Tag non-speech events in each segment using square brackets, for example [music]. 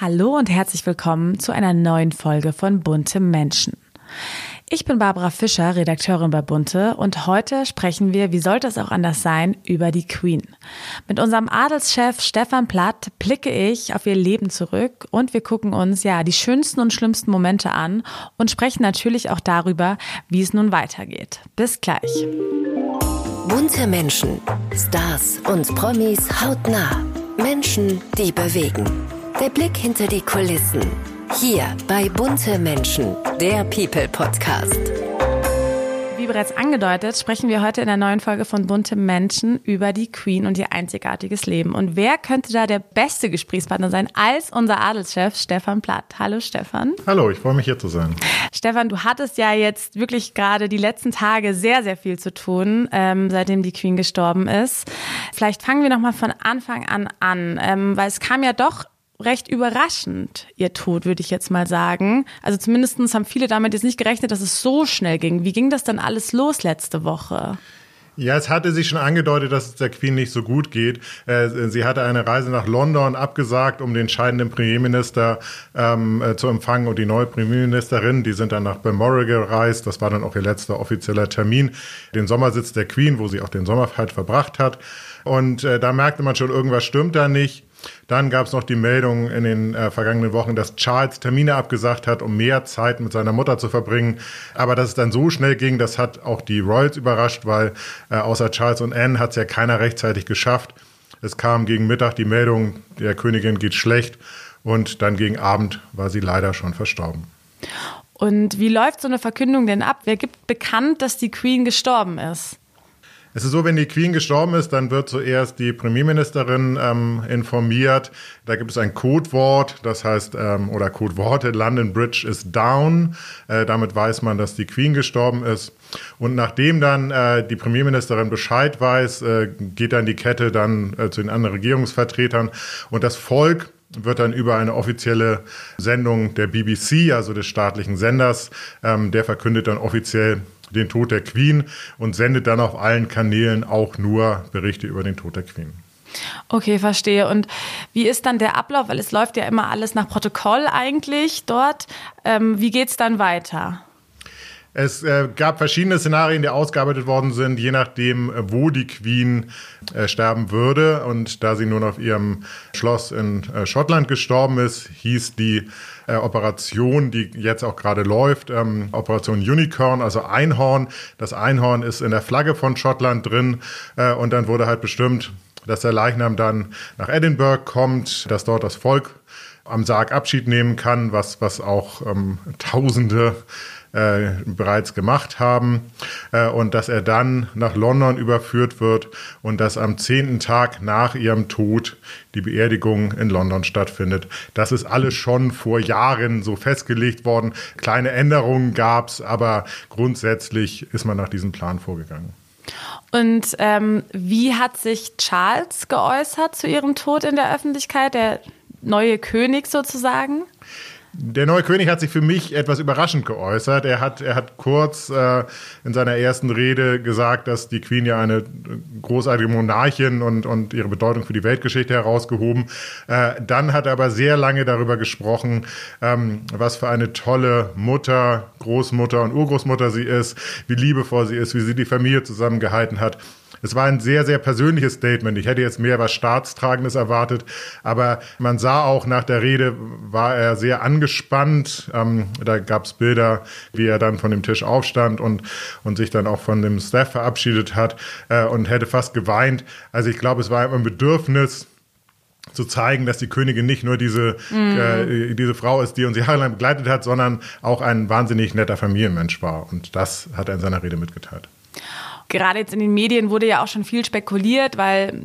Hallo und herzlich willkommen zu einer neuen Folge von Bunte Menschen. Ich bin Barbara Fischer, Redakteurin bei Bunte und heute sprechen wir, wie sollte es auch anders sein, über die Queen. Mit unserem Adelschef Stefan Platt blicke ich auf ihr Leben zurück und wir gucken uns ja die schönsten und schlimmsten Momente an und sprechen natürlich auch darüber, wie es nun weitergeht. Bis gleich. Bunte Menschen, Stars und Promis hautnah. Menschen, die bewegen. Der Blick hinter die Kulissen. Hier bei Bunte Menschen, der People Podcast. Wie bereits angedeutet, sprechen wir heute in der neuen Folge von Bunte Menschen über die Queen und ihr einzigartiges Leben. Und wer könnte da der beste Gesprächspartner sein als unser Adelschef Stefan Platt? Hallo Stefan. Hallo, ich freue mich hier zu sein. Stefan, du hattest ja jetzt wirklich gerade die letzten Tage sehr, sehr viel zu tun, ähm, seitdem die Queen gestorben ist. Vielleicht fangen wir nochmal von Anfang an an, ähm, weil es kam ja doch recht überraschend, ihr Tod, würde ich jetzt mal sagen. Also zumindestens haben viele damit jetzt nicht gerechnet, dass es so schnell ging. Wie ging das dann alles los letzte Woche? Ja, es hatte sich schon angedeutet, dass es der Queen nicht so gut geht. Äh, sie hatte eine Reise nach London abgesagt, um den scheidenden Premierminister ähm, äh, zu empfangen und die neue Premierministerin, die sind dann nach Balmoral gereist. Das war dann auch ihr letzter offizieller Termin, den Sommersitz der Queen, wo sie auch den Sommer verbracht hat. Und äh, da merkte man schon, irgendwas stimmt da nicht. Dann gab es noch die Meldung in den äh, vergangenen Wochen, dass Charles Termine abgesagt hat, um mehr Zeit mit seiner Mutter zu verbringen. Aber dass es dann so schnell ging, das hat auch die Royals überrascht, weil äh, außer Charles und Anne hat es ja keiner rechtzeitig geschafft. Es kam gegen Mittag die Meldung, der Königin geht schlecht und dann gegen Abend war sie leider schon verstorben. Und wie läuft so eine Verkündung denn ab? Wer gibt bekannt, dass die Queen gestorben ist? Es ist so, wenn die Queen gestorben ist, dann wird zuerst die Premierministerin ähm, informiert. Da gibt es ein Codewort, das heißt, ähm, oder Codeworte, London Bridge is down. Äh, damit weiß man, dass die Queen gestorben ist. Und nachdem dann äh, die Premierministerin Bescheid weiß, äh, geht dann die Kette dann äh, zu den anderen Regierungsvertretern. Und das Volk wird dann über eine offizielle Sendung der BBC, also des staatlichen Senders, ähm, der verkündet dann offiziell den Tod der Queen und sendet dann auf allen Kanälen auch nur Berichte über den Tod der Queen. Okay, verstehe. Und wie ist dann der Ablauf? Weil es läuft ja immer alles nach Protokoll eigentlich dort. Ähm, wie geht es dann weiter? Es äh, gab verschiedene Szenarien, die ausgearbeitet worden sind, je nachdem, äh, wo die Queen äh, sterben würde. Und da sie nun auf ihrem Schloss in äh, Schottland gestorben ist, hieß die äh, Operation, die jetzt auch gerade läuft, ähm, Operation Unicorn, also Einhorn. Das Einhorn ist in der Flagge von Schottland drin. Äh, und dann wurde halt bestimmt, dass der Leichnam dann nach Edinburgh kommt, dass dort das Volk am Sarg Abschied nehmen kann, was, was auch ähm, Tausende äh, bereits gemacht haben äh, und dass er dann nach London überführt wird und dass am zehnten Tag nach ihrem Tod die Beerdigung in London stattfindet. Das ist alles schon vor Jahren so festgelegt worden. Kleine Änderungen gab es, aber grundsätzlich ist man nach diesem Plan vorgegangen. Und ähm, wie hat sich Charles geäußert zu ihrem Tod in der Öffentlichkeit, der neue König sozusagen? Der neue König hat sich für mich etwas überraschend geäußert. Er hat, er hat kurz äh, in seiner ersten Rede gesagt, dass die Queen ja eine großartige Monarchin und, und ihre Bedeutung für die Weltgeschichte herausgehoben. Äh, dann hat er aber sehr lange darüber gesprochen, ähm, was für eine tolle Mutter, Großmutter und Urgroßmutter sie ist, wie liebevoll sie ist, wie sie die Familie zusammengehalten hat. Es war ein sehr, sehr persönliches Statement. Ich hätte jetzt mehr was Staatstragendes erwartet, aber man sah auch nach der Rede, war er sehr angespannt. Ähm, da gab es Bilder, wie er dann von dem Tisch aufstand und, und sich dann auch von dem Staff verabschiedet hat äh, und hätte fast geweint. Also ich glaube, es war ein Bedürfnis, zu zeigen, dass die Königin nicht nur diese, mm. äh, diese Frau ist, die uns jahrelang begleitet hat, sondern auch ein wahnsinnig netter Familienmensch war. Und das hat er in seiner Rede mitgeteilt gerade jetzt in den Medien wurde ja auch schon viel spekuliert, weil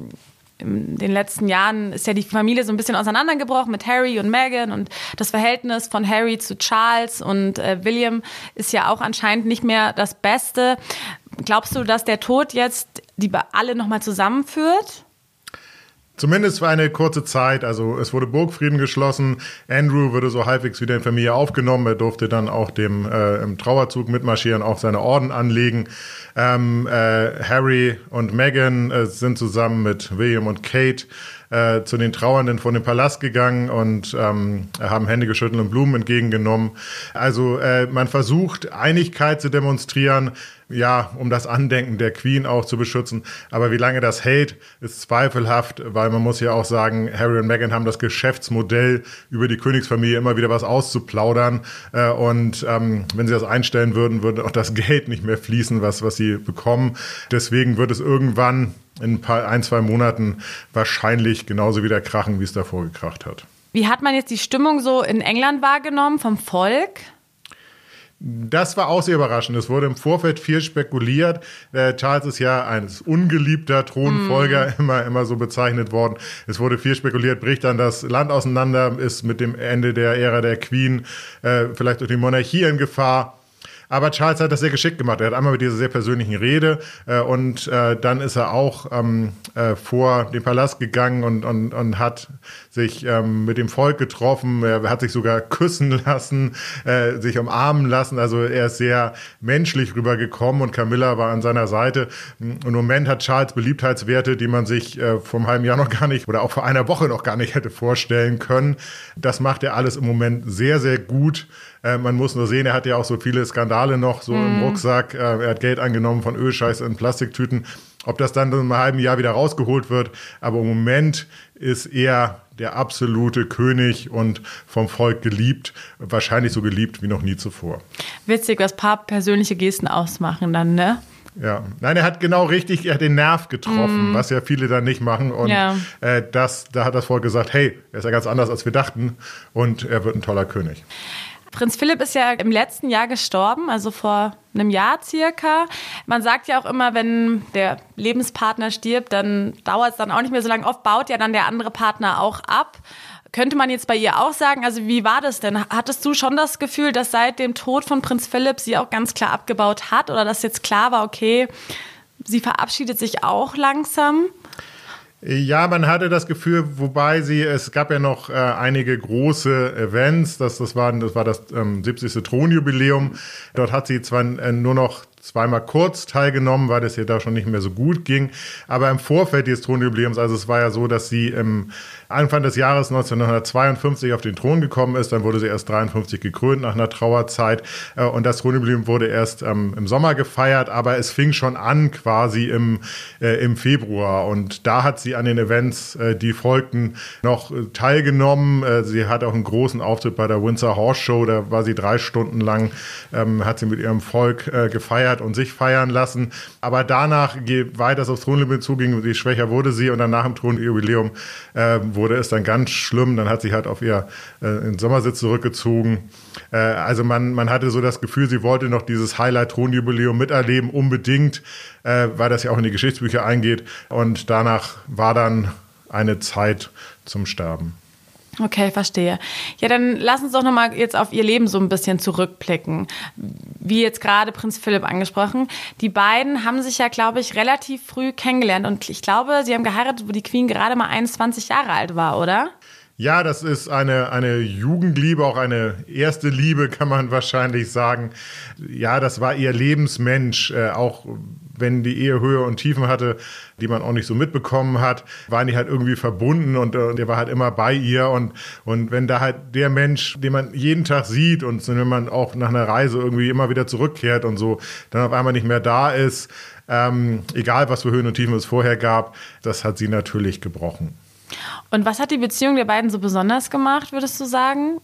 in den letzten Jahren ist ja die Familie so ein bisschen auseinandergebrochen mit Harry und Meghan und das Verhältnis von Harry zu Charles und äh, William ist ja auch anscheinend nicht mehr das Beste. Glaubst du, dass der Tod jetzt die alle nochmal zusammenführt? Zumindest für eine kurze Zeit. Also es wurde Burgfrieden geschlossen. Andrew wurde so halbwegs wieder in Familie aufgenommen. Er durfte dann auch dem äh, im Trauerzug mitmarschieren, auch seine Orden anlegen. Ähm, äh, Harry und Meghan äh, sind zusammen mit William und Kate äh, zu den Trauernden von dem Palast gegangen und ähm, haben Hände geschüttelt und Blumen entgegengenommen. Also äh, man versucht, Einigkeit zu demonstrieren, ja, um das Andenken der Queen auch zu beschützen. Aber wie lange das hält, ist zweifelhaft, weil man muss ja auch sagen, Harry und Meghan haben das Geschäftsmodell, über die Königsfamilie immer wieder was auszuplaudern. Äh, und ähm, wenn sie das einstellen würden, würde auch das [laughs] Geld nicht mehr fließen, was, was sie bekommen. Deswegen wird es irgendwann in ein, paar, ein, zwei Monaten wahrscheinlich genauso wieder krachen, wie es davor gekracht hat. Wie hat man jetzt die Stimmung so in England wahrgenommen vom Volk? Das war auch sehr überraschend. Es wurde im Vorfeld viel spekuliert. Äh, Charles ist ja ein ungeliebter Thronfolger, mm. immer, immer so bezeichnet worden. Es wurde viel spekuliert, bricht dann das Land auseinander, ist mit dem Ende der Ära der Queen äh, vielleicht durch die Monarchie in Gefahr. Aber Charles hat das sehr geschickt gemacht. Er hat einmal mit dieser sehr persönlichen Rede äh, und äh, dann ist er auch ähm, äh, vor den Palast gegangen und, und, und hat sich ähm, mit dem Volk getroffen. Er hat sich sogar küssen lassen, äh, sich umarmen lassen. Also er ist sehr menschlich rübergekommen und Camilla war an seiner Seite. Und Im Moment hat Charles Beliebtheitswerte, die man sich äh, vom halben Jahr noch gar nicht oder auch vor einer Woche noch gar nicht hätte vorstellen können. Das macht er alles im Moment sehr, sehr gut. Äh, man muss nur sehen, er hat ja auch so viele Skandale noch so mm. im mhm. Rucksack. Äh, er hat Geld angenommen von Ölscheiß in Plastiktüten. Ob das dann in einem halben Jahr wieder rausgeholt wird, aber im Moment ist er der absolute König und vom Volk geliebt, wahrscheinlich so geliebt wie noch nie zuvor. Witzig, was paar persönliche Gesten ausmachen dann, ne? Ja, nein, er hat genau richtig, er hat den Nerv getroffen, mm. was ja viele dann nicht machen. Und ja. äh, das, da hat das Volk gesagt, hey, er ist ja ganz anders, als wir dachten und er wird ein toller König. Prinz Philipp ist ja im letzten Jahr gestorben, also vor einem Jahr circa. Man sagt ja auch immer, wenn der Lebenspartner stirbt, dann dauert es dann auch nicht mehr so lange. Oft baut ja dann der andere Partner auch ab. Könnte man jetzt bei ihr auch sagen, also wie war das denn? Hattest du schon das Gefühl, dass seit dem Tod von Prinz Philipp sie auch ganz klar abgebaut hat oder dass jetzt klar war, okay, sie verabschiedet sich auch langsam? Ja, man hatte das Gefühl, wobei sie, es gab ja noch äh, einige große Events, das, das, war, das war das ähm, 70. Thronjubiläum. Dort hat sie zwar äh, nur noch zweimal kurz teilgenommen, weil es ihr da schon nicht mehr so gut ging. Aber im Vorfeld des Thronjubiläums, also es war ja so, dass sie im Anfang des Jahres 1952 auf den Thron gekommen ist. Dann wurde sie erst 53 gekrönt nach einer Trauerzeit. Äh, und das Thronjubiläum wurde erst ähm, im Sommer gefeiert, aber es fing schon an quasi im, äh, im Februar. Und da hat sie an den Events, äh, die folgten, noch äh, teilgenommen. Äh, sie hat auch einen großen Auftritt bei der Windsor Horse Show. Da war sie drei Stunden lang, ähm, hat sie mit ihrem Volk äh, gefeiert und sich feiern lassen. Aber danach, je weiter es aufs Thronjubiläum zuging, je schwächer wurde sie. Und dann nach dem Thronjubiläum äh, wurde es dann ganz schlimm. Dann hat sie halt auf ihr äh, Sommersitz zurückgezogen. Äh, also man, man hatte so das Gefühl, sie wollte noch dieses Highlight-Thronjubiläum miterleben, unbedingt, äh, weil das ja auch in die Geschichtsbücher eingeht. Und danach war dann eine Zeit zum Sterben. Okay, verstehe. Ja, dann lass uns doch nochmal jetzt auf ihr Leben so ein bisschen zurückblicken. Wie jetzt gerade Prinz Philipp angesprochen. Die beiden haben sich ja, glaube ich, relativ früh kennengelernt und ich glaube, sie haben geheiratet, wo die Queen gerade mal 21 Jahre alt war, oder? Ja, das ist eine, eine Jugendliebe, auch eine erste Liebe, kann man wahrscheinlich sagen. Ja, das war ihr Lebensmensch, äh, auch wenn die Ehe Höhe und Tiefen hatte, die man auch nicht so mitbekommen hat, waren die halt irgendwie verbunden und, und der war halt immer bei ihr und, und wenn da halt der Mensch, den man jeden Tag sieht und wenn man auch nach einer Reise irgendwie immer wieder zurückkehrt und so, dann auf einmal nicht mehr da ist, ähm, egal was für Höhen und Tiefen es vorher gab, das hat sie natürlich gebrochen. Und was hat die Beziehung der beiden so besonders gemacht, würdest du sagen?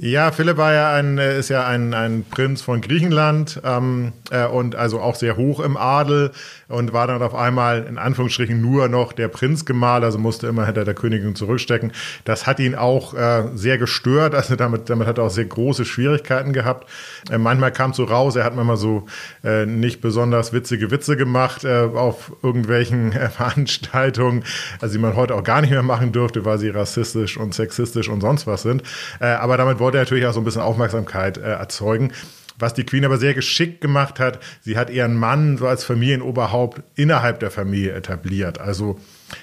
Ja, Philipp war ja ein, äh, ist ja ein, ein Prinz von Griechenland ähm, äh, und also auch sehr hoch im Adel und war dann auf einmal in Anführungsstrichen nur noch der Prinzgemahl, also musste immer hinter der Königin zurückstecken. Das hat ihn auch äh, sehr gestört, also damit, damit hat er auch sehr große Schwierigkeiten gehabt. Äh, manchmal kam so raus, er hat manchmal so äh, nicht besonders witzige Witze gemacht äh, auf irgendwelchen äh, [laughs] Veranstaltungen, also die man heute auch gar nicht mehr machen dürfte, weil sie rassistisch und sexistisch und sonst was sind. Äh, aber damit wollte er natürlich auch so ein bisschen Aufmerksamkeit äh, erzeugen. Was die Queen aber sehr geschickt gemacht hat, sie hat ihren Mann so als Familienoberhaupt innerhalb der Familie etabliert. Also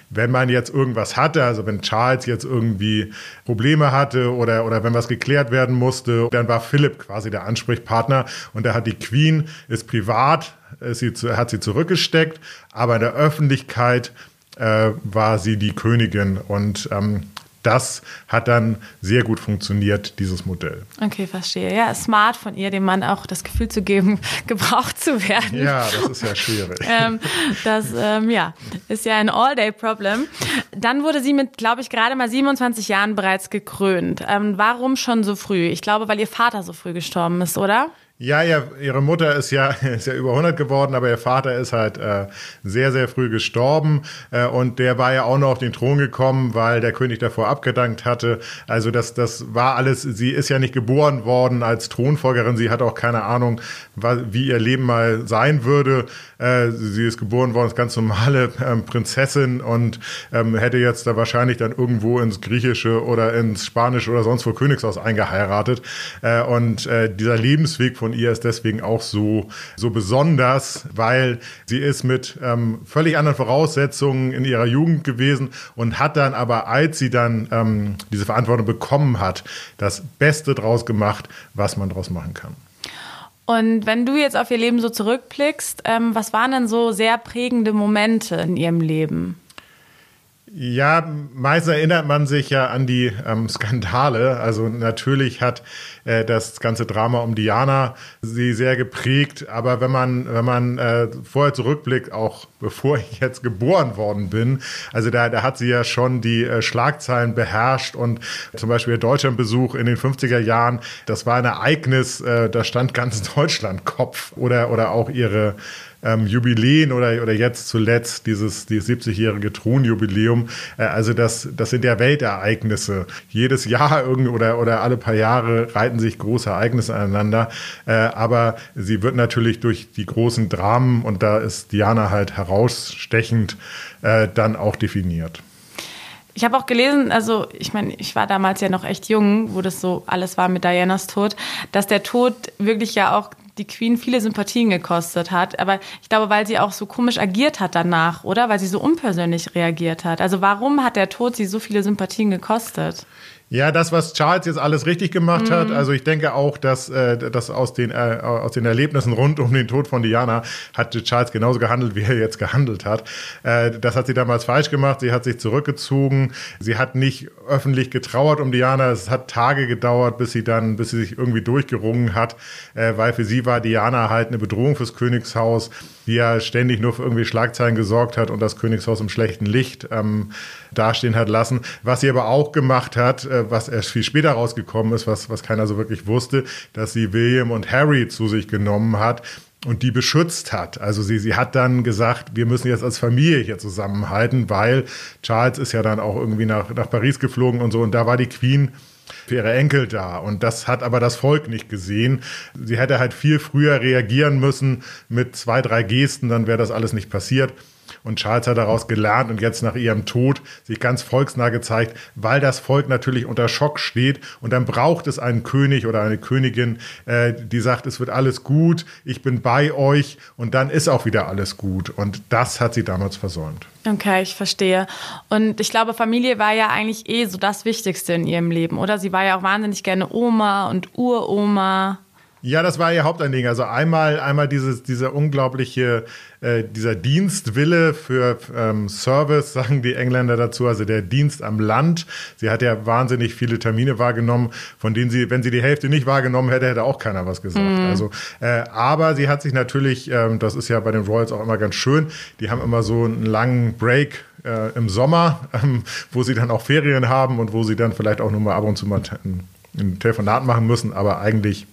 wenn man jetzt irgendwas hatte, also wenn Charles jetzt irgendwie Probleme hatte oder, oder wenn was geklärt werden musste, dann war Philipp quasi der Ansprechpartner und da hat die Queen, ist privat, ist sie, hat sie zurückgesteckt, aber in der Öffentlichkeit äh, war sie die Königin. Und ähm, das hat dann sehr gut funktioniert, dieses Modell. Okay, verstehe. Ja, smart von ihr, dem Mann auch das Gefühl zu geben, [laughs] gebraucht zu werden. Ja, das ist ja schwierig. [laughs] ähm, das ähm, ja, ist ja ein All-Day-Problem. Dann wurde sie mit, glaube ich, gerade mal 27 Jahren bereits gekrönt. Ähm, warum schon so früh? Ich glaube, weil ihr Vater so früh gestorben ist, oder? Ja, ja, ihre Mutter ist ja, [laughs] ist ja über 100 geworden, aber ihr Vater ist halt äh, sehr, sehr früh gestorben äh, und der war ja auch noch auf den Thron gekommen, weil der König davor abgedankt hatte. Also das, das war alles, sie ist ja nicht geboren worden als Thronfolgerin, sie hat auch keine Ahnung, wie ihr Leben mal sein würde. Äh, sie ist geboren worden als ganz normale ähm, Prinzessin und ähm, hätte jetzt da wahrscheinlich dann irgendwo ins Griechische oder ins Spanische oder sonst wo Königshaus eingeheiratet. Äh, und äh, dieser Lebensweg von ihr ist deswegen auch so, so besonders, weil sie ist mit ähm, völlig anderen Voraussetzungen in ihrer Jugend gewesen und hat dann aber, als sie dann ähm, diese Verantwortung bekommen hat, das Beste draus gemacht, was man draus machen kann. Und wenn du jetzt auf ihr Leben so zurückblickst, ähm, was waren denn so sehr prägende Momente in ihrem Leben? Ja, meist erinnert man sich ja an die ähm, Skandale. Also natürlich hat äh, das ganze Drama um Diana sie sehr geprägt. Aber wenn man, wenn man äh, vorher zurückblickt, auch bevor ich jetzt geboren worden bin, also da, da hat sie ja schon die äh, Schlagzeilen beherrscht und zum Beispiel ihr Deutschlandbesuch in den 50er Jahren, das war ein Ereignis, äh, da stand ganz [laughs] Deutschland Kopf oder, oder auch ihre ähm, Jubiläen oder, oder jetzt zuletzt dieses, dieses 70-jährige Thronjubiläum. Äh, also das, das sind ja Weltereignisse. Jedes Jahr irgendwie oder, oder alle paar Jahre reiten sich große Ereignisse aneinander. Äh, aber sie wird natürlich durch die großen Dramen, und da ist Diana halt herausstechend, äh, dann auch definiert. Ich habe auch gelesen, also ich meine, ich war damals ja noch echt jung, wo das so alles war mit Dianas Tod, dass der Tod wirklich ja auch die Queen viele Sympathien gekostet hat. Aber ich glaube, weil sie auch so komisch agiert hat danach, oder? Weil sie so unpersönlich reagiert hat. Also warum hat der Tod sie so viele Sympathien gekostet? Ja, das, was Charles jetzt alles richtig gemacht mhm. hat, also ich denke auch, dass, äh, dass aus, den, äh, aus den Erlebnissen rund um den Tod von Diana hat Charles genauso gehandelt, wie er jetzt gehandelt hat. Äh, das hat sie damals falsch gemacht. Sie hat sich zurückgezogen. Sie hat nicht öffentlich getrauert um Diana. Es hat Tage gedauert, bis sie dann, bis sie sich irgendwie durchgerungen hat, äh, weil für sie war Diana halt eine Bedrohung fürs Königshaus, die ja ständig nur für irgendwie Schlagzeilen gesorgt hat und das Königshaus im schlechten Licht ähm, dastehen hat lassen. Was sie aber auch gemacht hat, äh, was erst viel später rausgekommen ist, was, was keiner so wirklich wusste, dass sie William und Harry zu sich genommen hat und die beschützt hat. Also sie, sie hat dann gesagt, wir müssen jetzt als Familie hier zusammenhalten, weil Charles ist ja dann auch irgendwie nach, nach Paris geflogen und so und da war die Queen für ihre Enkel da. Und das hat aber das Volk nicht gesehen. Sie hätte halt viel früher reagieren müssen mit zwei, drei Gesten, dann wäre das alles nicht passiert. Und Charles hat daraus gelernt und jetzt nach ihrem Tod sich ganz volksnah gezeigt, weil das Volk natürlich unter Schock steht. Und dann braucht es einen König oder eine Königin, äh, die sagt, es wird alles gut, ich bin bei euch. Und dann ist auch wieder alles gut. Und das hat sie damals versäumt. Okay, ich verstehe. Und ich glaube, Familie war ja eigentlich eh so das Wichtigste in ihrem Leben, oder? Sie war ja auch wahnsinnig gerne Oma und Uroma. Ja, das war ihr Hauptanliegen. Also einmal, einmal dieses, dieser unglaubliche, äh, dieser Dienstwille für ähm, Service, [laughs] sagen die Engländer dazu, also der Dienst am Land. Sie hat ja wahnsinnig viele Termine wahrgenommen, von denen sie, wenn sie die Hälfte nicht wahrgenommen hätte, hätte auch keiner was gesagt. Mhm. Also, äh, aber sie hat sich natürlich, ähm, das ist ja bei den Royals auch immer ganz schön, die haben immer so einen langen Break äh, im Sommer, [laughs] ähm, wo sie dann auch Ferien haben und wo sie dann vielleicht auch nur mal ab und zu mal ein, ein Telefonat machen müssen, aber eigentlich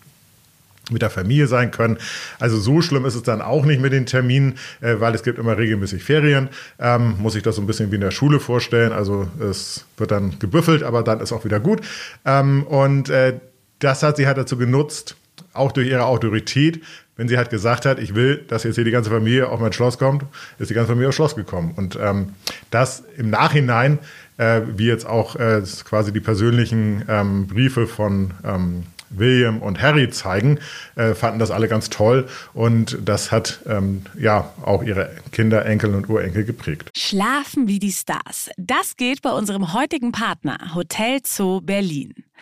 mit der Familie sein können. Also so schlimm ist es dann auch nicht mit den Terminen, äh, weil es gibt immer regelmäßig Ferien. Ähm, muss ich das so ein bisschen wie in der Schule vorstellen. Also es wird dann gebüffelt, aber dann ist auch wieder gut. Ähm, und äh, das hat sie halt dazu genutzt, auch durch ihre Autorität, wenn sie halt gesagt hat, ich will, dass jetzt hier die ganze Familie auf mein Schloss kommt, ist die ganze Familie aufs Schloss gekommen. Und ähm, das im Nachhinein, äh, wie jetzt auch äh, quasi die persönlichen ähm, Briefe von ähm, William und Harry zeigen, äh, fanden das alle ganz toll und das hat ähm, ja auch ihre Kinder, Enkel und Urenkel geprägt. Schlafen wie die Stars. Das geht bei unserem heutigen Partner Hotel Zoo Berlin.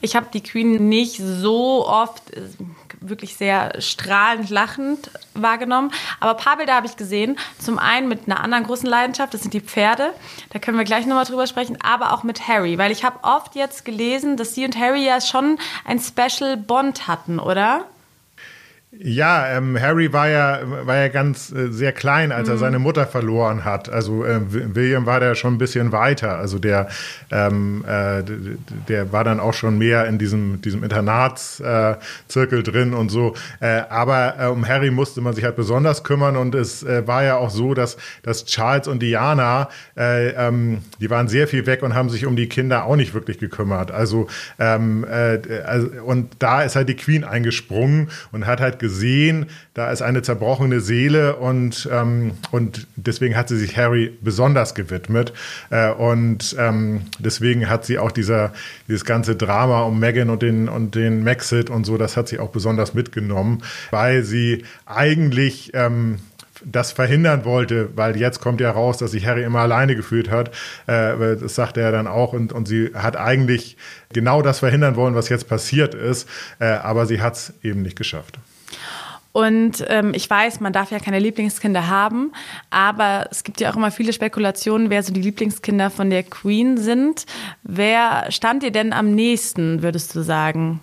Ich habe die Queen nicht so oft äh, wirklich sehr strahlend lachend wahrgenommen, aber ein paar Bilder habe ich gesehen. Zum einen mit einer anderen großen Leidenschaft, das sind die Pferde. Da können wir gleich nochmal drüber sprechen, aber auch mit Harry, weil ich habe oft jetzt gelesen, dass sie und Harry ja schon ein Special Bond hatten, oder? Ja, ähm, Harry war ja, war ja ganz äh, sehr klein, als mhm. er seine Mutter verloren hat. Also äh, William war da schon ein bisschen weiter. Also der, ähm, äh, der war dann auch schon mehr in diesem, diesem Internatszirkel äh, drin und so. Äh, aber äh, um Harry musste man sich halt besonders kümmern und es äh, war ja auch so, dass, dass Charles und Diana, äh, ähm, die waren sehr viel weg und haben sich um die Kinder auch nicht wirklich gekümmert. Also, ähm, äh, also und da ist halt die Queen eingesprungen und hat halt gesehen, da ist eine zerbrochene Seele und, ähm, und deswegen hat sie sich Harry besonders gewidmet. Äh, und ähm, deswegen hat sie auch dieser, dieses ganze Drama um Megan und den, und den Maxit und so, das hat sie auch besonders mitgenommen, weil sie eigentlich ähm, das verhindern wollte, weil jetzt kommt ja raus, dass sich Harry immer alleine gefühlt hat. Äh, das sagte er dann auch und, und sie hat eigentlich genau das verhindern wollen, was jetzt passiert ist, äh, aber sie hat es eben nicht geschafft. Und ähm, ich weiß, man darf ja keine Lieblingskinder haben, aber es gibt ja auch immer viele Spekulationen, wer so die Lieblingskinder von der Queen sind. Wer stand dir denn am nächsten, würdest du sagen?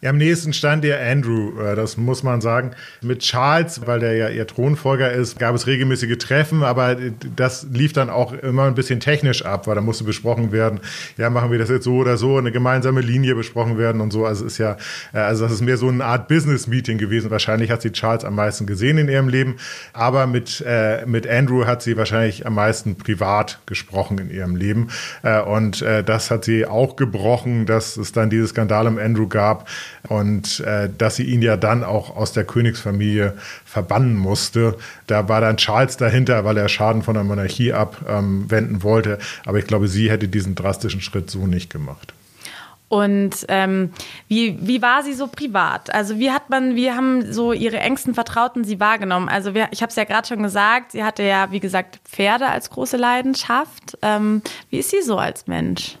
Ja, am nächsten stand ihr Andrew, äh, das muss man sagen. Mit Charles, weil der ja ihr Thronfolger ist, gab es regelmäßige Treffen, aber das lief dann auch immer ein bisschen technisch ab, weil da musste besprochen werden, ja, machen wir das jetzt so oder so, eine gemeinsame Linie besprochen werden und so. Also es ist ja, äh, also das ist mehr so eine Art Business-Meeting gewesen. Wahrscheinlich hat sie Charles am meisten gesehen in ihrem Leben, aber mit, äh, mit Andrew hat sie wahrscheinlich am meisten privat gesprochen in ihrem Leben. und das hat sie auch gebrochen, dass es dann diese Skandal um Andrew gab und äh, dass sie ihn ja dann auch aus der Königsfamilie verbannen musste. Da war dann Charles dahinter, weil er Schaden von der Monarchie abwenden ähm, wollte. Aber ich glaube, sie hätte diesen drastischen Schritt so nicht gemacht. Und ähm, wie, wie war sie so privat? Also wie hat man, wie haben so ihre engsten Vertrauten sie wahrgenommen? Also wir, ich habe es ja gerade schon gesagt, sie hatte ja, wie gesagt, Pferde als große Leidenschaft. Ähm, wie ist sie so als Mensch?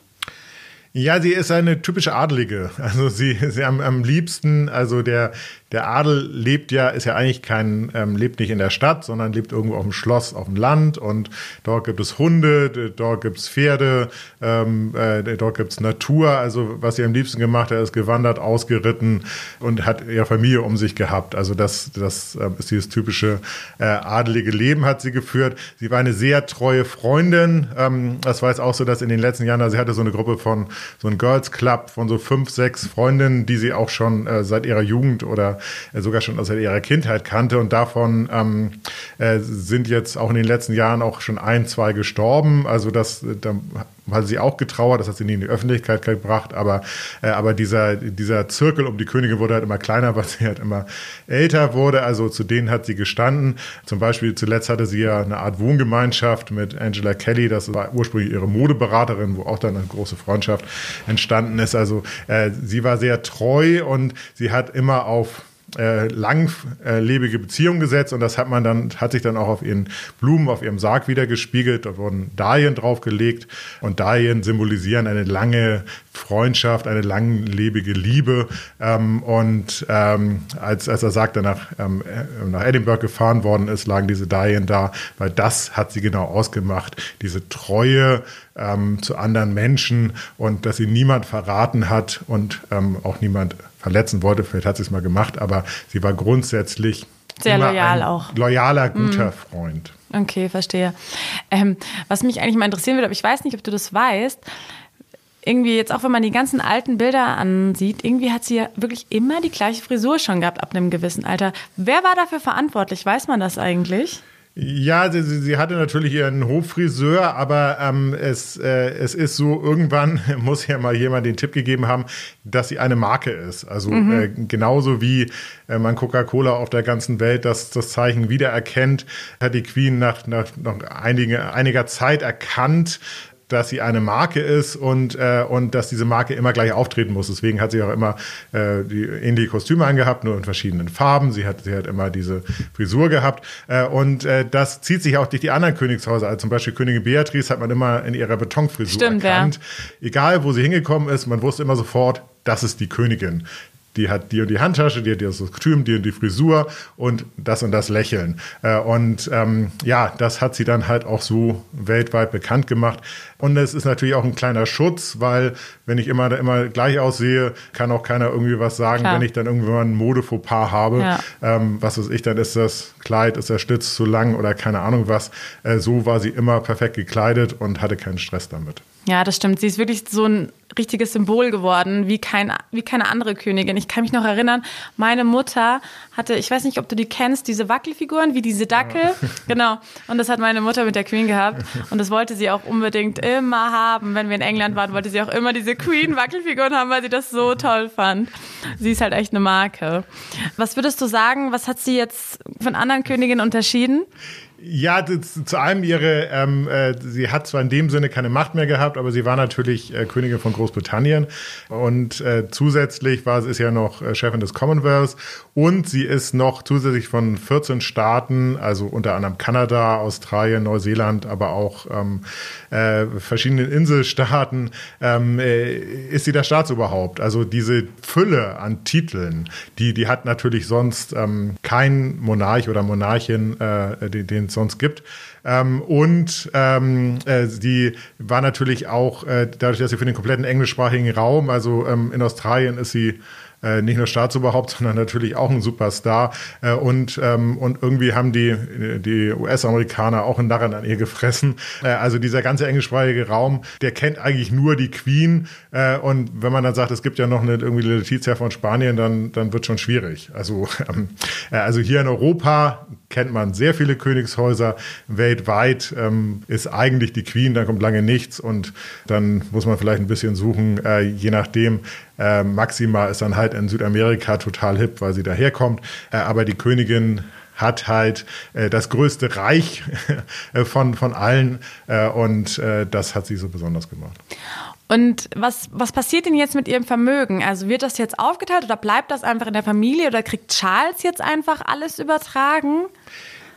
Ja, sie ist eine typische Adelige. Also sie, sie am, am liebsten, also der, der Adel lebt ja, ist ja eigentlich kein, ähm, lebt nicht in der Stadt, sondern lebt irgendwo auf dem Schloss, auf dem Land und dort gibt es Hunde, dort gibt es Pferde, ähm, äh, dort gibt es Natur. Also was sie am liebsten gemacht hat, ist gewandert, ausgeritten und hat ihre Familie um sich gehabt. Also das, das äh, ist dieses typische äh, adelige Leben hat sie geführt. Sie war eine sehr treue Freundin. Ähm, das war jetzt auch so, dass in den letzten Jahren, also sie hatte so eine Gruppe von, so ein Girls Club von so fünf, sechs Freundinnen, die sie auch schon äh, seit ihrer Jugend oder sogar schon aus ihrer Kindheit kannte. Und davon ähm, äh, sind jetzt auch in den letzten Jahren auch schon ein, zwei gestorben. Also das, äh, da hat sie auch getrauert, das hat sie nie in die Öffentlichkeit gebracht, aber, äh, aber dieser, dieser Zirkel um die Königin wurde halt immer kleiner, [laughs] weil sie halt immer älter wurde. Also zu denen hat sie gestanden. Zum Beispiel zuletzt hatte sie ja eine Art Wohngemeinschaft mit Angela Kelly, das war ursprünglich ihre Modeberaterin, wo auch dann eine große Freundschaft entstanden ist. Also äh, sie war sehr treu und sie hat immer auf äh, langlebige Beziehung gesetzt und das hat man dann, hat sich dann auch auf ihren Blumen, auf ihrem Sarg wieder gespiegelt. Da wurden Dahlien draufgelegt und Dahlien symbolisieren eine lange Freundschaft, eine langlebige Liebe. Ähm, und ähm, als, als er sagt, er nach, ähm, nach Edinburgh gefahren worden ist, lagen diese Dahlien da, weil das hat sie genau ausgemacht. Diese Treue ähm, zu anderen Menschen und dass sie niemand verraten hat und ähm, auch niemand verletzen wollte. Vielleicht hat sie es mal gemacht, aber sie war grundsätzlich sehr loyal auch. Loyaler, guter mhm. Freund. Okay, verstehe. Ähm, was mich eigentlich mal interessieren würde, aber ich weiß nicht, ob du das weißt, irgendwie jetzt auch wenn man die ganzen alten Bilder ansieht, irgendwie hat sie ja wirklich immer die gleiche Frisur schon gehabt ab einem gewissen Alter. Wer war dafür verantwortlich? Weiß man das eigentlich? Ja, sie, sie hatte natürlich ihren Hoffriseur, aber ähm, es, äh, es ist so, irgendwann [laughs] muss ja mal jemand den Tipp gegeben haben, dass sie eine Marke ist. Also mhm. äh, genauso wie äh, man Coca-Cola auf der ganzen Welt das, das Zeichen wiedererkennt, hat die Queen nach, nach, nach einige, einiger Zeit erkannt, dass sie eine Marke ist und, äh, und dass diese Marke immer gleich auftreten muss. Deswegen hat sie auch immer äh, die ähnliche Kostüme angehabt, nur in verschiedenen Farben. Sie hat, sie hat immer diese Frisur gehabt. Äh, und äh, das zieht sich auch durch die anderen Königshäuser. Also zum Beispiel Königin Beatrice hat man immer in ihrer Betonfrisur Stimmt, erkannt. Ja. Egal, wo sie hingekommen ist, man wusste immer sofort, das ist die Königin die hat die und die Handtasche, die hat das Kostüm, die und die Frisur und das und das Lächeln. Äh, und ähm, ja, das hat sie dann halt auch so weltweit bekannt gemacht. Und es ist natürlich auch ein kleiner Schutz, weil wenn ich immer immer gleich aussehe, kann auch keiner irgendwie was sagen, Klar. wenn ich dann irgendwann ein Modefauxpas habe. Ja. Ähm, was weiß ich, dann ist das Kleid, ist der Schlitz zu lang oder keine Ahnung was. Äh, so war sie immer perfekt gekleidet und hatte keinen Stress damit. Ja, das stimmt. Sie ist wirklich so ein richtiges Symbol geworden, wie, kein, wie keine andere Königin. Ich kann mich noch erinnern, meine Mutter hatte, ich weiß nicht, ob du die kennst, diese Wackelfiguren, wie diese Dackel. Ja. [laughs] Genau. Und das hat meine Mutter mit der Queen gehabt. Und das wollte sie auch unbedingt immer haben. Wenn wir in England waren, wollte sie auch immer diese Queen-Wackelfiguren haben, weil sie das so toll fand. Sie ist halt echt eine Marke. Was würdest du sagen, was hat sie jetzt von anderen Königinnen unterschieden? Ja, das, zu einem ihre, ähm, äh, sie hat zwar in dem Sinne keine Macht mehr gehabt, aber sie war natürlich äh, Königin von Großbritannien und äh, zusätzlich war sie ist ja noch äh, Chefin des Commonwealth und sie ist noch zusätzlich von 14 Staaten, also unter anderem Kanada, Australien, Neuseeland, aber auch ähm, äh, verschiedenen Inselstaaten, ähm, äh, ist sie das Staatsoberhaupt. Also diese Fülle an Titeln, die, die hat natürlich sonst ähm, kein Monarch oder Monarchin, äh, den, den es sonst gibt. Ähm, und ähm, äh, die war natürlich auch, äh, dadurch, dass sie für den kompletten englischsprachigen Raum, also ähm, in Australien ist sie äh, nicht nur Staatsoberhaupt, [laughs] sondern natürlich auch ein Superstar. Äh, und, ähm, und irgendwie haben die, die US-Amerikaner auch einen Narren an ihr gefressen. Äh, also dieser ganze englischsprachige Raum, der kennt eigentlich nur die Queen. Äh, und wenn man dann sagt, es gibt ja noch eine irgendwie Letizia von Spanien, dann, dann wird schon schwierig. Also, [laughs] ähm, äh, also hier in Europa kennt man sehr viele Königshäuser. Weltweit ähm, ist eigentlich die Queen, dann kommt lange nichts und dann muss man vielleicht ein bisschen suchen, äh, je nachdem. Äh, Maxima ist dann halt in Südamerika total hip, weil sie daherkommt. Äh, aber die Königin hat halt äh, das größte Reich [laughs] von, von allen äh, und äh, das hat sie so besonders gemacht. Und was, was passiert denn jetzt mit ihrem Vermögen? Also wird das jetzt aufgeteilt oder bleibt das einfach in der Familie oder kriegt Charles jetzt einfach alles übertragen?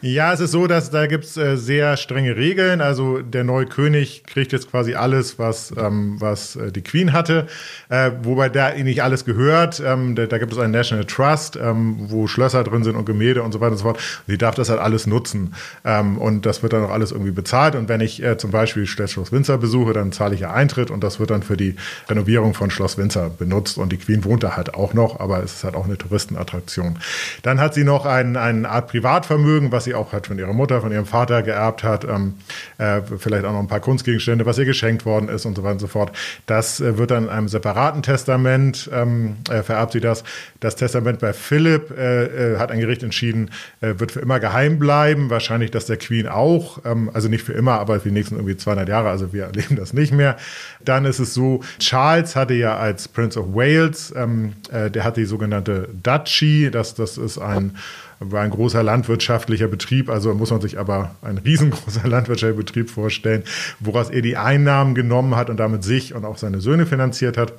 Ja, es ist so, dass da gibt's äh, sehr strenge Regeln. Also der neue König kriegt jetzt quasi alles, was, ähm, was äh, die Queen hatte, äh, wobei da nicht alles gehört. Ähm, da, da, gibt es einen National Trust, ähm, wo Schlösser drin sind und Gemälde und so weiter und so fort. Sie darf das halt alles nutzen. Ähm, und das wird dann auch alles irgendwie bezahlt. Und wenn ich äh, zum Beispiel Schloss Windsor besuche, dann zahle ich ja Eintritt und das wird dann für die Renovierung von Schloss Windsor benutzt. Und die Queen wohnt da halt auch noch, aber es ist halt auch eine Touristenattraktion. Dann hat sie noch ein, eine Art Privatvermögen, was sie sie auch halt von ihrer Mutter, von ihrem Vater geerbt hat, ähm, äh, vielleicht auch noch ein paar Kunstgegenstände, was ihr geschenkt worden ist und so weiter und so fort. Das äh, wird dann in einem separaten Testament, ähm, äh, vererbt sie das. Das Testament bei Philipp äh, äh, hat ein Gericht entschieden, äh, wird für immer geheim bleiben, wahrscheinlich das der Queen auch, ähm, also nicht für immer, aber für die nächsten irgendwie 200 Jahre, also wir erleben das nicht mehr. Dann ist es so, Charles hatte ja als Prince of Wales, ähm, der hat die sogenannte Duchy, das, das ist ein war ein großer landwirtschaftlicher Betrieb, also muss man sich aber ein riesengroßer [laughs] landwirtschaftlicher Betrieb vorstellen, woraus er die Einnahmen genommen hat und damit sich und auch seine Söhne finanziert hat.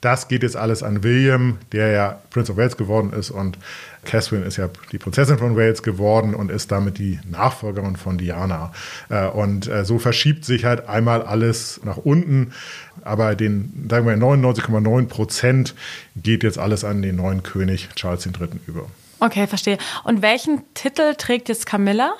Das geht jetzt alles an William, der ja Prince of Wales geworden ist und Catherine ist ja die Prinzessin von Wales geworden und ist damit die Nachfolgerin von Diana. Äh, und äh, so verschiebt sich halt einmal alles nach unten, aber den, sagen wir 99,9 Prozent geht jetzt alles an den neuen König Charles III. über. Okay, verstehe. Und welchen Titel trägt jetzt Camilla?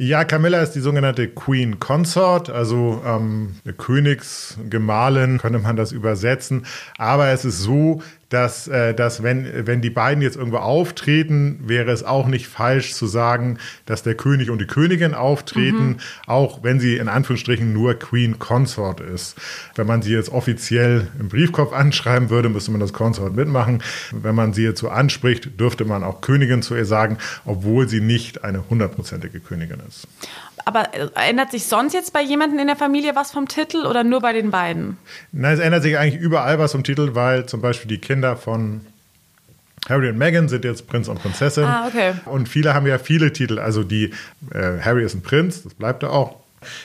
Ja, Camilla ist die sogenannte Queen Consort, also ähm, Königsgemahlin, könnte man das übersetzen. Aber es ist so, dass, äh, dass wenn, wenn die beiden jetzt irgendwo auftreten, wäre es auch nicht falsch zu sagen, dass der König und die Königin auftreten, mhm. auch wenn sie in Anführungsstrichen nur Queen Consort ist. Wenn man sie jetzt offiziell im Briefkopf anschreiben würde, müsste man das Consort mitmachen. Wenn man sie jetzt so anspricht, dürfte man auch Königin zu ihr sagen, obwohl sie nicht eine hundertprozentige Königin ist. Aber äh, ändert sich sonst jetzt bei jemandem in der Familie was vom Titel oder nur bei den beiden? Nein, es ändert sich eigentlich überall was vom Titel, weil zum Beispiel die Kinder von Harry und Meghan sind jetzt Prinz und Prinzessin. Ah, okay. Und viele haben ja viele Titel. Also die äh, Harry ist ein Prinz, das bleibt er auch.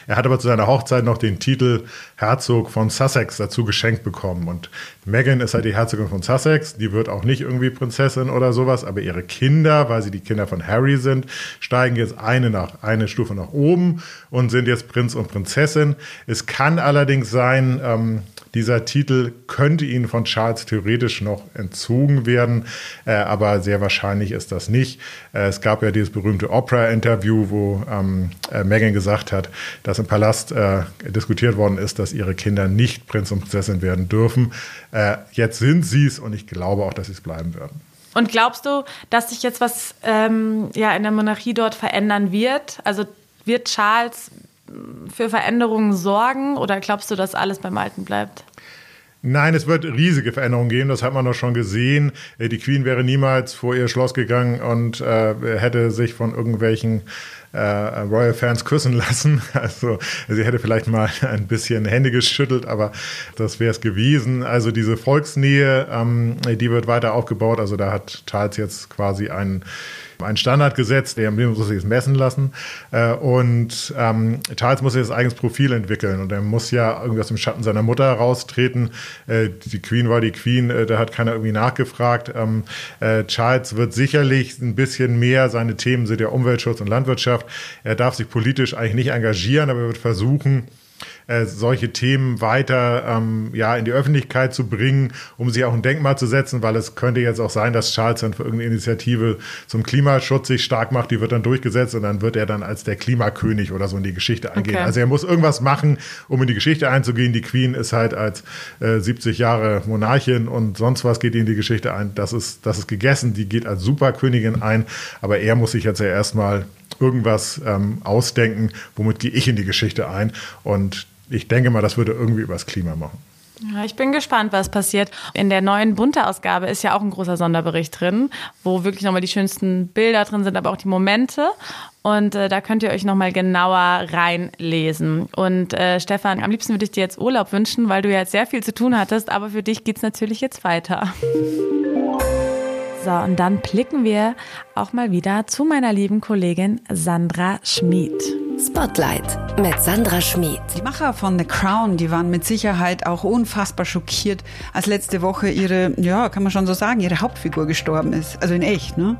Er hat aber zu seiner Hochzeit noch den Titel Herzog von Sussex dazu geschenkt bekommen. Und Meghan ist halt die Herzogin von Sussex. Die wird auch nicht irgendwie Prinzessin oder sowas, aber ihre Kinder, weil sie die Kinder von Harry sind, steigen jetzt eine, nach, eine Stufe nach oben und sind jetzt Prinz und Prinzessin. Es kann allerdings sein, ähm, dieser Titel könnte ihnen von Charles theoretisch noch entzogen werden, äh, aber sehr wahrscheinlich ist das nicht. Äh, es gab ja dieses berühmte Opera-Interview, wo ähm, äh, Meghan gesagt hat, dass im Palast äh, diskutiert worden ist, dass ihre Kinder nicht Prinz und Prinzessin werden dürfen. Äh, jetzt sind sie es und ich glaube auch, dass sie es bleiben werden. Und glaubst du, dass sich jetzt was ähm, ja, in der Monarchie dort verändern wird? Also wird Charles für Veränderungen sorgen oder glaubst du, dass alles beim Alten bleibt? Nein, es wird riesige Veränderungen geben, das hat man doch schon gesehen. Äh, die Queen wäre niemals vor ihr Schloss gegangen und äh, hätte sich von irgendwelchen äh, Royal Fans küssen lassen. [laughs] Also sie hätte vielleicht mal [laughs] ein bisschen Hände geschüttelt, aber das wäre es gewesen. Also diese Volksnähe, ähm, die wird weiter aufgebaut. Also da hat Charles jetzt quasi einen einen Standard gesetzt, der muss sich messen lassen. Äh, und ähm, Charles muss jetzt eigenes Profil entwickeln und er muss ja irgendwie aus dem Schatten seiner Mutter raustreten. Äh, die Queen war die Queen, äh, da hat keiner irgendwie nachgefragt. Ähm, äh, Charles wird sicherlich ein bisschen mehr, seine Themen sind ja Umweltschutz und Landwirtschaft. Er darf sich politisch eigentlich nicht engagieren, aber er wird versuchen, äh, solche Themen weiter ähm, ja, in die Öffentlichkeit zu bringen, um sie auch ein Denkmal zu setzen, weil es könnte jetzt auch sein, dass Charles dann für irgendeine Initiative zum Klimaschutz sich stark macht, die wird dann durchgesetzt und dann wird er dann als der Klimakönig oder so in die Geschichte eingehen. Okay. Also er muss irgendwas machen, um in die Geschichte einzugehen. Die Queen ist halt als äh, 70 Jahre Monarchin und sonst was geht in die Geschichte ein. Das ist, das ist gegessen, die geht als Superkönigin ein, aber er muss sich jetzt ja erstmal irgendwas ähm, ausdenken, womit gehe ich in die Geschichte ein. Und ich denke mal, das würde irgendwie übers Klima machen. Ja, ich bin gespannt, was passiert. In der neuen Bunte-Ausgabe ist ja auch ein großer Sonderbericht drin, wo wirklich nochmal die schönsten Bilder drin sind, aber auch die Momente. Und äh, da könnt ihr euch nochmal genauer reinlesen. Und äh, Stefan, am liebsten würde ich dir jetzt Urlaub wünschen, weil du ja jetzt sehr viel zu tun hattest, aber für dich geht es natürlich jetzt weiter. So, und dann blicken wir auch mal wieder zu meiner lieben Kollegin Sandra Schmid. Spotlight mit Sandra Schmid. Die Macher von The Crown, die waren mit Sicherheit auch unfassbar schockiert, als letzte Woche ihre, ja, kann man schon so sagen, ihre Hauptfigur gestorben ist. Also in echt, ne?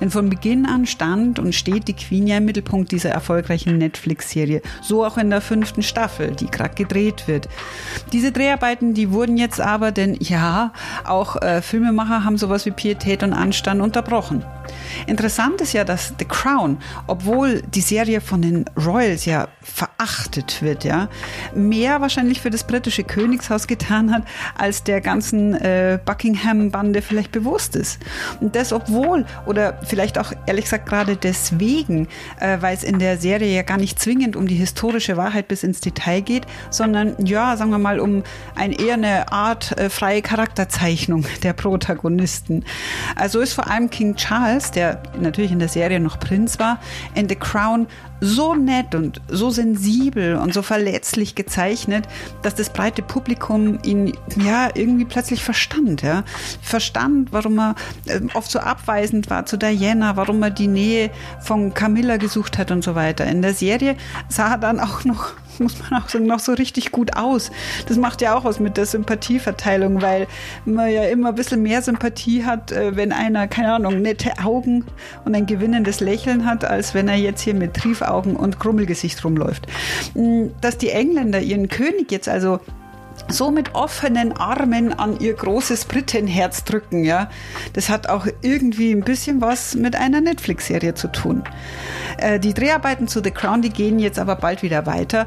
Denn von Beginn an stand und steht die Queen ja im Mittelpunkt dieser erfolgreichen Netflix-Serie. So auch in der fünften Staffel, die gerade gedreht wird. Diese Dreharbeiten, die wurden jetzt aber, denn ja, auch äh, Filmemacher haben sowas wie Pietät und Anstand unterbrochen. Interessant ist ja, dass The Crown, obwohl die Serie von den Royals ja verachtet wird, ja, mehr wahrscheinlich für das britische Königshaus getan hat, als der ganzen äh, Buckingham-Bande vielleicht bewusst ist. Und das obwohl, oder vielleicht auch ehrlich gesagt gerade deswegen, äh, weil es in der Serie ja gar nicht zwingend um die historische Wahrheit bis ins Detail geht, sondern ja, sagen wir mal, um ein, eher eine Art äh, freie Charakterzeichnung [laughs] der Protagonisten. Also ist vor allem King Charles, der natürlich in der Serie noch Prinz war, in The Crown so nett und so sensibel und so verletzlich gezeichnet, dass das breite Publikum ihn ja irgendwie plötzlich verstand. Ja? Verstand, warum er äh, oft so abweisend war zu Diana, warum er die Nähe von Camilla gesucht hat und so weiter. In der Serie sah er dann auch noch muss man auch sagen, noch so richtig gut aus. Das macht ja auch was mit der Sympathieverteilung, weil man ja immer ein bisschen mehr Sympathie hat, äh, wenn einer, keine Ahnung, nette Augen und ein gewinnendes Lächeln hat, als wenn er jetzt hier mit Triefaugen und Krummelgesicht rumläuft. Mm, dass die Engländer ihren König jetzt also so mit offenen Armen an ihr großes Brittenherz drücken, ja. Das hat auch irgendwie ein bisschen was mit einer Netflix-Serie zu tun. Äh, die Dreharbeiten zu The Crown, die gehen jetzt aber bald wieder weiter.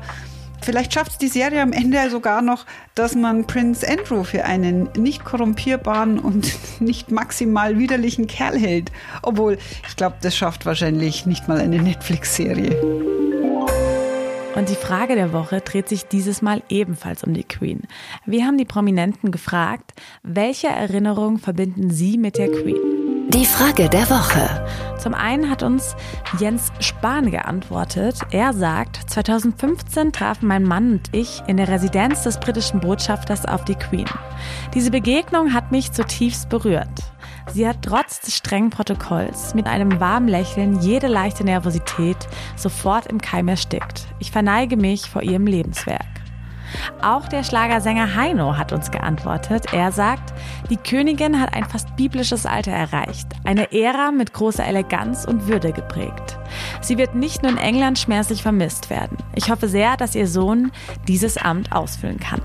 Vielleicht schafft es die Serie am Ende sogar noch, dass man Prince Andrew für einen nicht korrumpierbaren und [laughs] nicht maximal widerlichen Kerl hält. Obwohl, ich glaube, das schafft wahrscheinlich nicht mal eine Netflix-Serie. Und die Frage der Woche dreht sich dieses Mal ebenfalls um die Queen. Wir haben die Prominenten gefragt, welche Erinnerungen verbinden sie mit der Queen? Die Frage der Woche. Zum einen hat uns Jens Spahn geantwortet. Er sagt, 2015 trafen mein Mann und ich in der Residenz des britischen Botschafters auf die Queen. Diese Begegnung hat mich zutiefst berührt. Sie hat trotz des strengen Protokolls mit einem warmen Lächeln jede leichte Nervosität sofort im Keim erstickt. Ich verneige mich vor ihrem Lebenswerk. Auch der Schlagersänger Heino hat uns geantwortet. Er sagt, die Königin hat ein fast biblisches Alter erreicht, eine Ära mit großer Eleganz und Würde geprägt. Sie wird nicht nur in England schmerzlich vermisst werden. Ich hoffe sehr, dass ihr Sohn dieses Amt ausfüllen kann.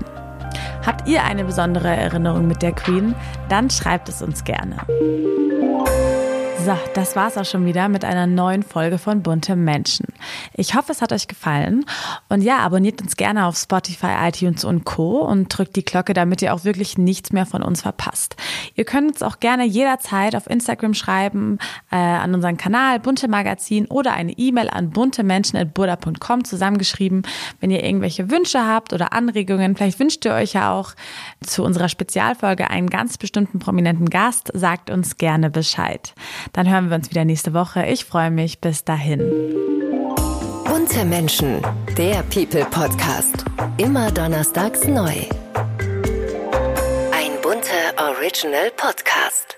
Habt ihr eine besondere Erinnerung mit der Queen? Dann schreibt es uns gerne. So, das war's auch schon wieder mit einer neuen Folge von Bunte Menschen. Ich hoffe, es hat euch gefallen. Und ja, abonniert uns gerne auf Spotify, iTunes und Co. und drückt die Glocke, damit ihr auch wirklich nichts mehr von uns verpasst. Ihr könnt uns auch gerne jederzeit auf Instagram schreiben, äh, an unseren Kanal Bunte Magazin oder eine E-Mail an buntemenschen.burda.com zusammengeschrieben, wenn ihr irgendwelche Wünsche habt oder Anregungen. Vielleicht wünscht ihr euch ja auch zu unserer Spezialfolge einen ganz bestimmten prominenten Gast. Sagt uns gerne Bescheid. Dann hören wir uns wieder nächste Woche. Ich freue mich. Bis dahin. Bunte Menschen, der People Podcast. Immer donnerstags neu. Ein bunter Original Podcast.